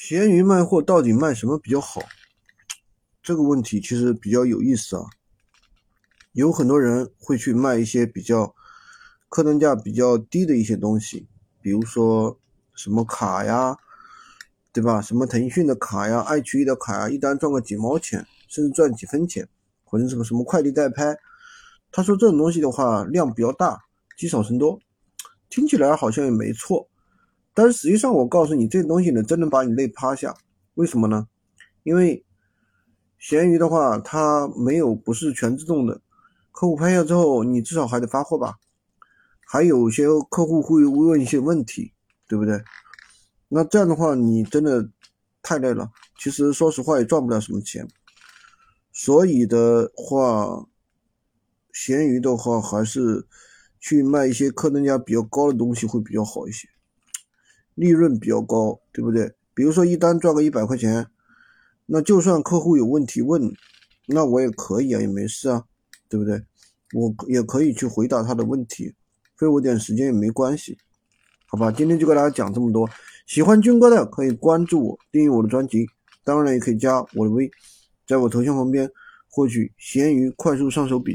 闲鱼卖货到底卖什么比较好？这个问题其实比较有意思啊。有很多人会去卖一些比较客单价比较低的一些东西，比如说什么卡呀，对吧？什么腾讯的卡呀、爱奇艺的卡呀，一单赚个几毛钱，甚至赚几分钱，或者什么什么快递代拍。他说这种东西的话量比较大，积少成多，听起来好像也没错。但是实际上，我告诉你，这东西呢，真能把你累趴下。为什么呢？因为闲鱼的话，它没有不是全自动的，客户拍下之后，你至少还得发货吧？还有些客户会问一些问题，对不对？那这样的话，你真的太累了。其实说实话，也赚不了什么钱。所以的话，闲鱼的话，还是去卖一些客单价比较高的东西会比较好一些。利润比较高，对不对？比如说一单赚个一百块钱，那就算客户有问题问，那我也可以啊，也没事啊，对不对？我也可以去回答他的问题，费我点时间也没关系，好吧？今天就给大家讲这么多，喜欢军哥的可以关注我，订阅我的专辑，当然也可以加我的微，在我头像旁边获取闲鱼快速上手笔。